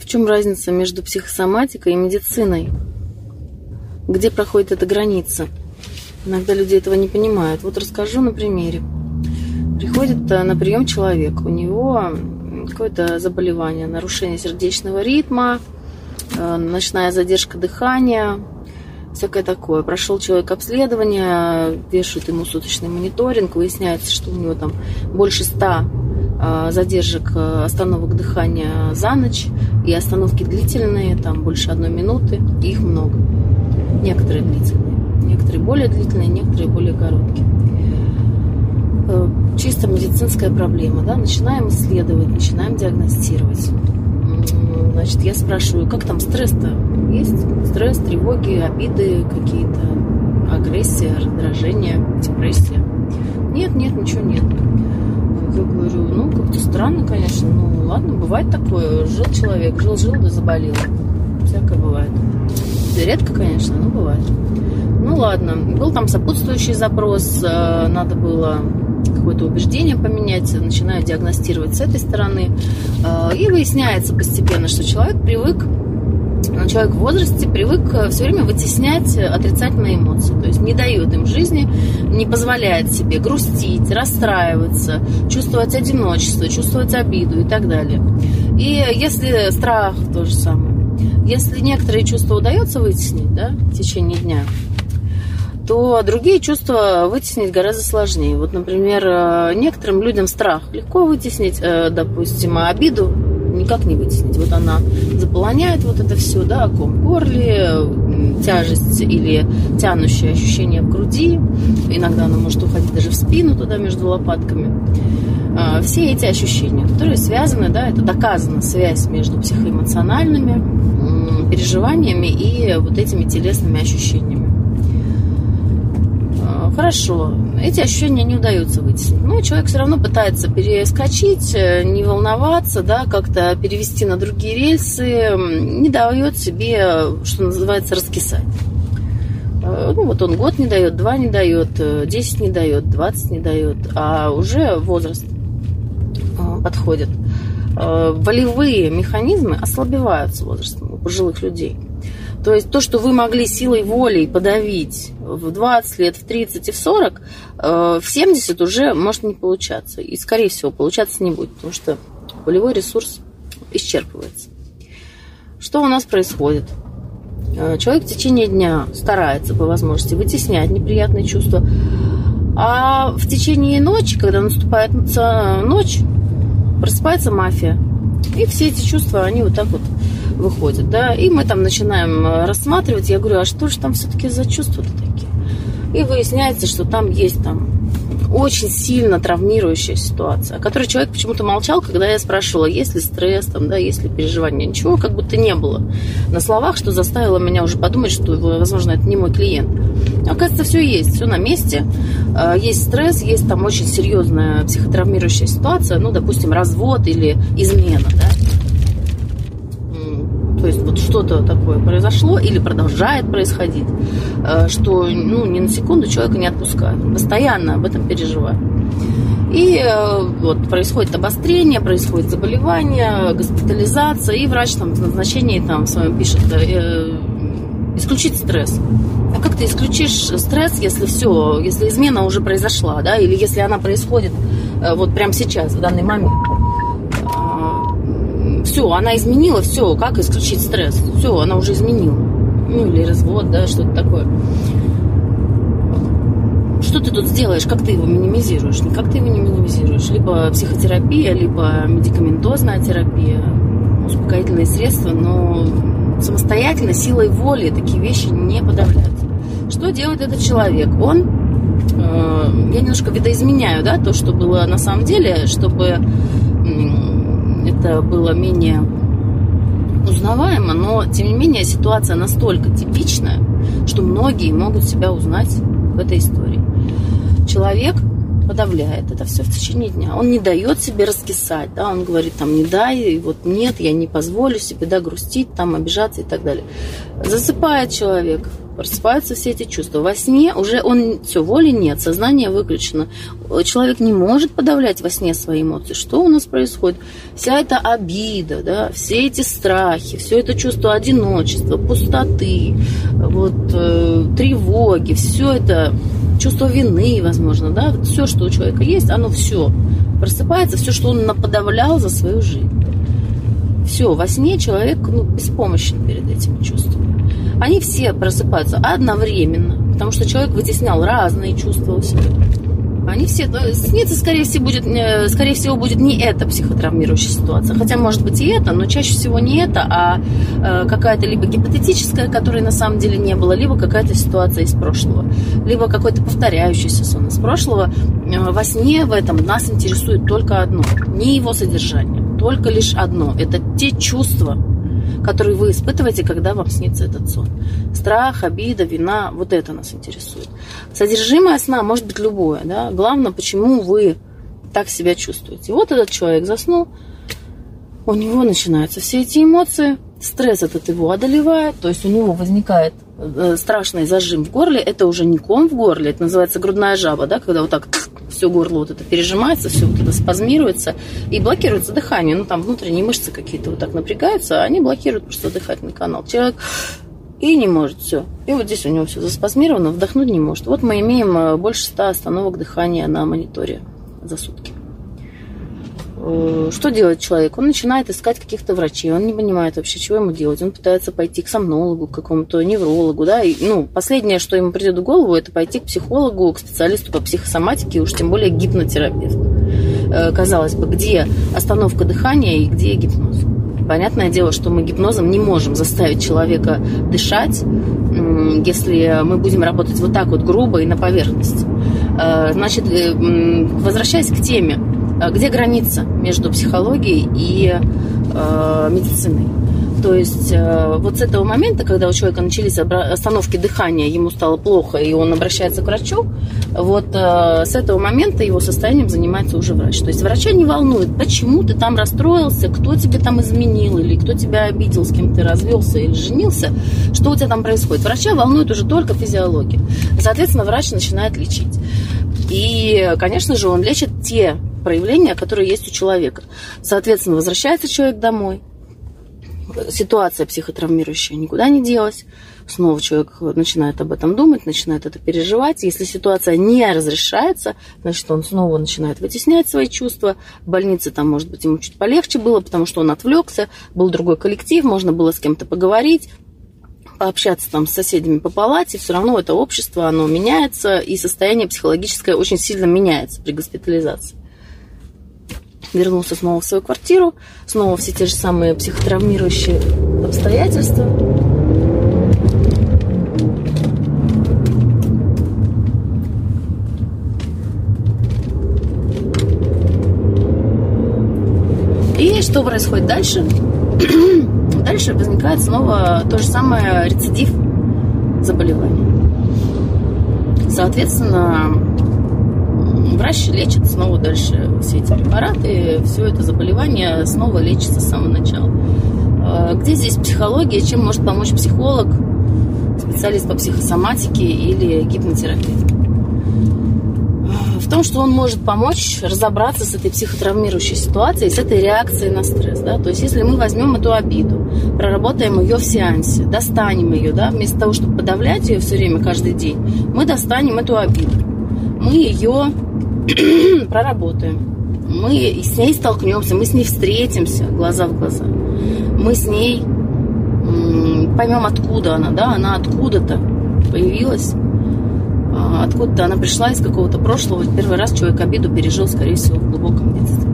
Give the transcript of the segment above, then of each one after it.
В чем разница между психосоматикой и медициной? Где проходит эта граница? Иногда люди этого не понимают. Вот расскажу на примере. Приходит э, на прием человек, у него какое-то заболевание, нарушение сердечного ритма, э, ночная задержка дыхания, всякое такое. Прошел человек обследование, вешают ему суточный мониторинг, выясняется, что у него там больше ста задержек э, остановок дыхания за ночь, и остановки длительные, там больше одной минуты, их много. Некоторые длительные, некоторые более длительные, некоторые более короткие. Э, чисто медицинская проблема, да, начинаем исследовать, начинаем диагностировать. Значит, я спрашиваю, как там стресс-то есть? Стресс, тревоги, обиды какие-то, агрессия, раздражение, депрессия. Нет, нет, ничего нет. Я говорю, ну, как-то странно, конечно. Ну, ладно, бывает такое. Жил человек, жил-жил, да заболел. Всякое бывает. Редко, конечно, но бывает. Ну, ладно. Был там сопутствующий запрос. Э, надо было какое-то убеждение поменять, начинаю диагностировать с этой стороны. Э, и выясняется постепенно, что человек привык но человек в возрасте привык э, все время вытеснять отрицательные эмоции. То есть не дает им жизни, не позволяет себе грустить, расстраиваться, чувствовать одиночество, чувствовать обиду и так далее. И если страх то же самое, если некоторые чувства удается вытеснить да, в течение дня, то другие чувства вытеснить гораздо сложнее. Вот, например, э, некоторым людям страх легко вытеснить, э, допустим, обиду никак не вытеснить. Вот она заполоняет вот это все, да, ком горле, тяжесть или тянущее ощущение в груди. Иногда она может уходить даже в спину туда между лопатками. А, все эти ощущения, которые связаны, да, это доказана связь между психоэмоциональными переживаниями и вот этими телесными ощущениями. Хорошо, эти ощущения не удаются вытеснить. Но человек все равно пытается перескочить, э, не волноваться, да, как-то перевести на другие рельсы, не дает себе, что называется, раскисать. Э, ну, вот он год не дает, два не дает, э, десять не дает, двадцать не дает, а уже возраст подходит. Волевые механизмы ослабевают с возрастом у пожилых людей. То есть то, что вы могли силой воли подавить в 20 лет, в 30 и в 40, э, в 70 уже может не получаться. И, скорее всего, получаться не будет, потому что полевой ресурс исчерпывается. Что у нас происходит? Э, человек в течение дня старается по возможности вытеснять неприятные чувства, а в течение ночи, когда наступает ночь, просыпается мафия. И все эти чувства, они вот так вот выходят, да, и мы там начинаем э, рассматривать, я говорю, а что же там все-таки за чувства-то такие? И выясняется, что там есть там очень сильно травмирующая ситуация, о которой человек почему-то молчал, когда я спрашивала, есть ли стресс, там, да, есть ли переживания. Ничего как будто не было на словах, что заставило меня уже подумать, что, возможно, это не мой клиент. Оказывается, все есть, все на месте. Э, есть стресс, есть там очень серьезная психотравмирующая ситуация, ну, допустим, развод или измена, да, то есть вот что-то такое произошло или продолжает происходить, э, что ну, ни на секунду человека не отпускает. постоянно об этом переживает. И э, вот происходит обострение, происходит заболевание, госпитализация, и врач там в назначении там с вами пишет э, исключить стресс. А как ты исключишь стресс, если все, если измена уже произошла, да, или если она происходит э, вот прямо сейчас, в данный момент? Все, она изменила, все, как исключить стресс? Все, она уже изменила. Ну, или развод, да, что-то такое. Что ты тут сделаешь, как ты его минимизируешь? Никак ты его не минимизируешь. Либо психотерапия, либо медикаментозная терапия, успокоительные средства, но самостоятельно, силой воли такие вещи не подавляются. Что делает этот человек? Он э, я немножко видоизменяю, да, то, что было на самом деле, чтобы это было менее узнаваемо, но тем не менее ситуация настолько типичная, что многие могут себя узнать в этой истории. Человек подавляет это все в течение дня. Он не дает себе раскисать, да, он говорит там не дай, вот нет, я не позволю себе, да, грустить, там, обижаться и так далее. Засыпает человек, просыпаются все эти чувства. Во сне уже он, все, воли нет, сознание выключено. Человек не может подавлять во сне свои эмоции. Что у нас происходит? Вся эта обида, да, все эти страхи, все это чувство одиночества, пустоты, вот, э, тревоги, все это чувство вины, возможно, да, все, что у человека есть, оно все просыпается, все, что он наподавлял за свою жизнь. Все, во сне человек ну, беспомощен перед этими чувствами. Они все просыпаются одновременно, потому что человек вытеснял разные чувства у себя. Они все, снится, скорее всего, будет, э, скорее всего, будет не эта психотравмирующая ситуация. Хотя, может быть, и это, но чаще всего не это, а э, какая-то либо гипотетическая, которой на самом деле не было, либо какая-то ситуация из прошлого, либо какой-то повторяющийся сон из прошлого. Э, во сне в этом нас интересует только одно, не его содержание, только лишь одно. Это те чувства, который вы испытываете, когда вам снится этот сон. Страх, обида, вина, вот это нас интересует. Содержимое сна может быть любое, да. Главное, почему вы так себя чувствуете. Вот этот человек заснул, у него начинаются все эти эмоции, стресс этот его одолевает, то есть у него возникает э, страшный зажим в горле, это уже не ком в горле, это называется грудная жаба, да, когда вот так все горло вот это пережимается, все вот это спазмируется и блокируется дыхание. Ну, там внутренние мышцы какие-то вот так напрягаются, а они блокируют просто дыхательный канал. Человек и не может все. И вот здесь у него все заспазмировано, вдохнуть не может. Вот мы имеем э, больше 100 остановок дыхания на мониторе за сутки. Э, что делает человек? Он начинает искать каких-то врачей, он не понимает вообще, чего ему делать. Он пытается пойти к сомнологу, к какому-то неврологу, да, и, ну, последнее, что ему придет в голову, это пойти к психологу, к специалисту по психосоматике, уж тем более гипнотерапевту. Э, казалось бы, где остановка дыхания и где гипноз? Понятное дело, что мы гипнозом не можем заставить человека дышать, если мы будем работать вот так вот грубо и на поверхности. Э, значит, возвращаясь к теме, где граница между психологией и э, медициной? То есть э, вот с этого момента, когда у человека начались остановки дыхания, ему стало плохо, и он обращается к врачу, вот э, с этого момента его состоянием занимается уже врач. То есть врача не волнует, почему ты там расстроился, кто тебе там изменил, или кто тебя обидел, с кем ты развелся или женился, что у тебя там происходит. Врача волнует уже только физиология. Соответственно, врач начинает лечить. И, конечно же, он лечит те проявления, которые есть у человека. Соответственно, возвращается человек домой, ситуация психотравмирующая никуда не делась. Снова человек начинает об этом думать, начинает это переживать. Если ситуация не разрешается, значит, он снова начинает вытеснять свои чувства. В больнице там, может быть, ему чуть полегче было, потому что он отвлекся, был другой коллектив, можно было с кем-то поговорить, пообщаться там с соседями по палате, все равно это общество, оно меняется, и состояние психологическое очень сильно меняется при госпитализации вернулся снова в свою квартиру, снова все те же самые психотравмирующие обстоятельства. И что происходит дальше? дальше возникает снова то же самое рецидив заболевания. Соответственно, врач лечит снова дальше все эти препараты, все это заболевание снова лечится с самого начала. А, где здесь психология, чем может помочь психолог, специалист по психосоматике или гипнотерапевт? В том, что он может помочь разобраться с этой психотравмирующей ситуацией, с этой реакцией на стресс. Да? То есть, если мы возьмем эту обиду, проработаем ее в сеансе, достанем ее, да, вместо того, чтобы подавлять ее все время, каждый день, мы достанем эту обиду. Мы ее проработаем. Мы с ней столкнемся, мы с ней встретимся глаза в глаза. Мы с ней поймем, откуда она, да, она откуда-то появилась, а, откуда-то она пришла из какого-то прошлого. Первый раз человек обиду пережил, скорее всего, в глубоком детстве.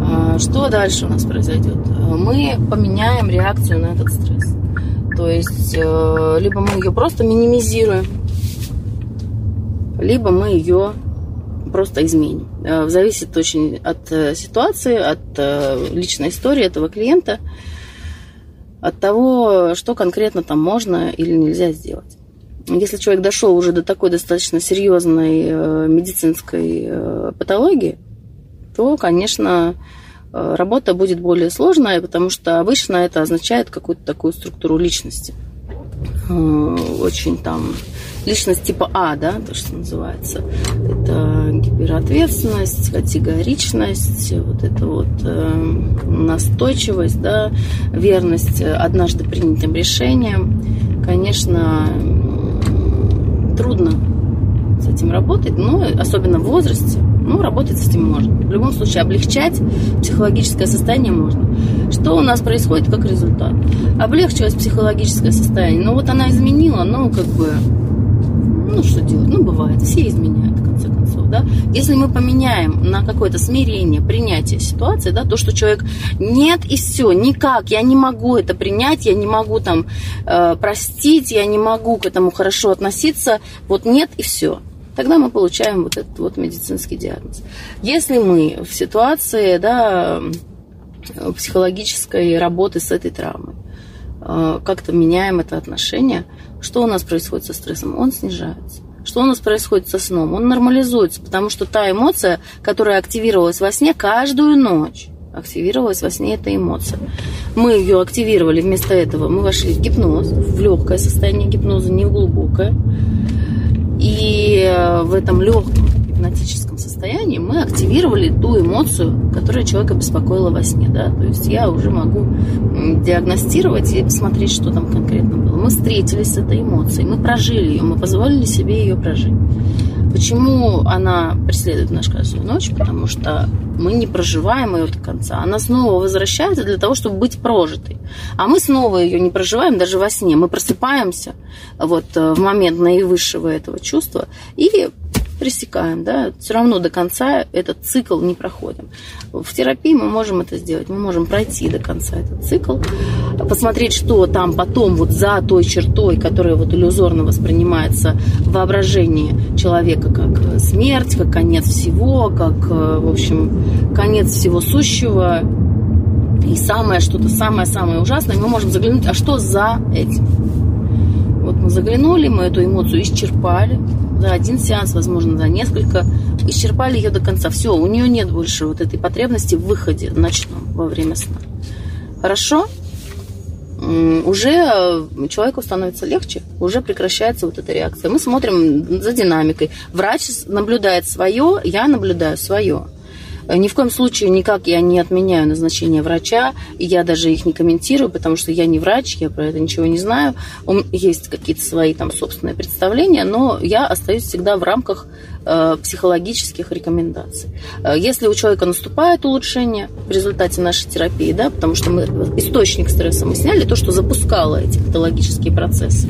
А, что дальше у нас произойдет? Мы поменяем реакцию на этот стресс. То есть, э, либо мы ее просто минимизируем, либо мы ее просто изменим. Э, зависит очень от э, ситуации, от э, личной истории этого клиента, от того, что конкретно там можно или нельзя сделать. если человек дошел уже до такой достаточно серьезной медицинской патологии, то, конечно, работа будет более сложная, потому что обычно это означает какую-то такую структуру личности. Очень там личность типа А, да, то, что называется. Это гиперответственность, категоричность, вот это вот настойчивость, да, верность однажды принятым решениям. Конечно, трудно с этим работать, но особенно в возрасте, ну, работать с этим можно. В любом случае, облегчать психологическое состояние можно. Что у нас происходит как результат? Облегчилось психологическое состояние. Ну, вот она изменила, ну, как бы, ну, что делать? Ну, бывает, все изменяют, в конце концов, да. Если мы поменяем на какое-то смирение, принятие ситуации, да, то, что человек нет и все, никак, я не могу это принять, я не могу там э, простить, я не могу к этому хорошо относиться, вот нет и все тогда мы получаем вот этот вот медицинский диагноз. Если мы в ситуации да, психологической работы с этой травмой, э, как-то меняем это отношение, что у нас происходит со стрессом? Он снижается. Что у нас происходит со сном? Он нормализуется, потому что та эмоция, которая активировалась во сне каждую ночь, активировалась во сне эта эмоция. Мы ее активировали, вместо этого мы вошли в гипноз, в легкое состояние гипноза, не в глубокое. И э, в этом легком гипнотическом состоянии мы активировали ту эмоцию, которая человека беспокоила во сне. Да? То есть я уже могу диагностировать и посмотреть, что там конкретно было. Мы встретились с этой эмоцией, мы прожили ее, мы позволили себе ее прожить. Почему она преследует наш каждую ночь? Потому что мы не проживаем ее до конца. Она снова возвращается для того, чтобы быть прожитой. А мы снова ее не проживаем даже во сне. Мы просыпаемся вот э, в момент наивысшего этого чувства и пресекаем, да, все равно до конца этот цикл не проходим. В терапии мы можем это сделать, мы можем пройти до конца этот цикл, посмотреть, что там потом вот за той чертой, которая вот иллюзорно воспринимается в воображении человека как смерть, как конец всего, как, э, в общем, конец всего сущего, и самое что-то самое-самое ужасное, мы можем заглянуть, а что за этим? Вот мы заглянули, мы эту эмоцию исчерпали, за один сеанс, возможно, за несколько, исчерпали ее до конца. Все, у нее нет больше вот этой потребности в выходе ночном во время сна. Хорошо? уже э, человеку становится легче, уже прекращается вот эта реакция. Мы смотрим за динамикой. Врач наблюдает свое, я наблюдаю свое. Э, ни в коем случае никак я не отменяю назначение врача, и я даже их не комментирую, потому что я не врач, я про это ничего не знаю. Есть какие-то свои там собственные представления, но я остаюсь всегда в рамках психологических рекомендаций. Э, если у человека наступает улучшение в результате нашей терапии, да, потому что мы источник стресса мы сняли, то, что запускало эти патологические процессы.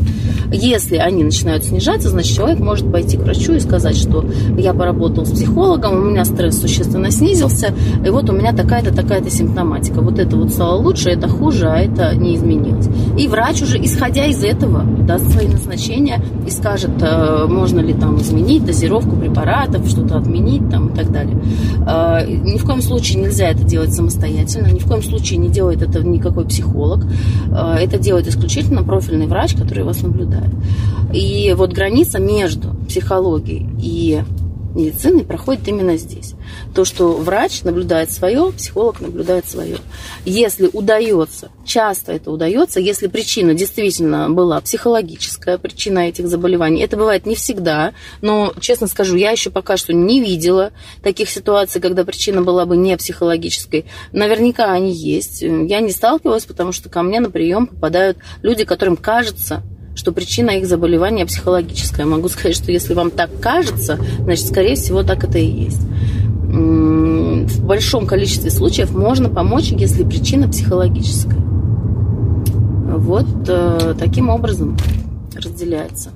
Если они начинают снижаться, значит, человек может пойти к врачу и сказать, что я поработал с психологом, у меня стресс существенно снизился, и вот у меня такая-то, такая-то симптоматика. Вот это вот стало лучше, это хуже, а это не изменилось. И врач уже, исходя из этого, даст свои назначения и скажет, э, можно ли там изменить дозировку препаратов, что-то отменить там и так далее. А, ни в коем случае нельзя это делать самостоятельно, ни в коем случае не делает это никакой психолог. А, это делает исключительно профильный врач, который вас наблюдает. И вот граница между психологией и медицины проходит именно здесь. То, что врач наблюдает свое, психолог наблюдает свое. Если удается, часто это удается, если причина действительно была психологическая, причина этих заболеваний, это бывает не всегда, но, честно скажу, я еще пока что не видела таких ситуаций, когда причина была бы не психологической. Наверняка они есть. Я не сталкивалась, потому что ко мне на прием попадают люди, которым кажется, что причина их заболевания психологическая. Могу сказать, что если вам так кажется, значит, скорее всего, так это и есть. В большом количестве случаев можно помочь, если причина психологическая. Вот э, таким образом разделяется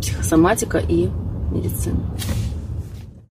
психосоматика и медицина.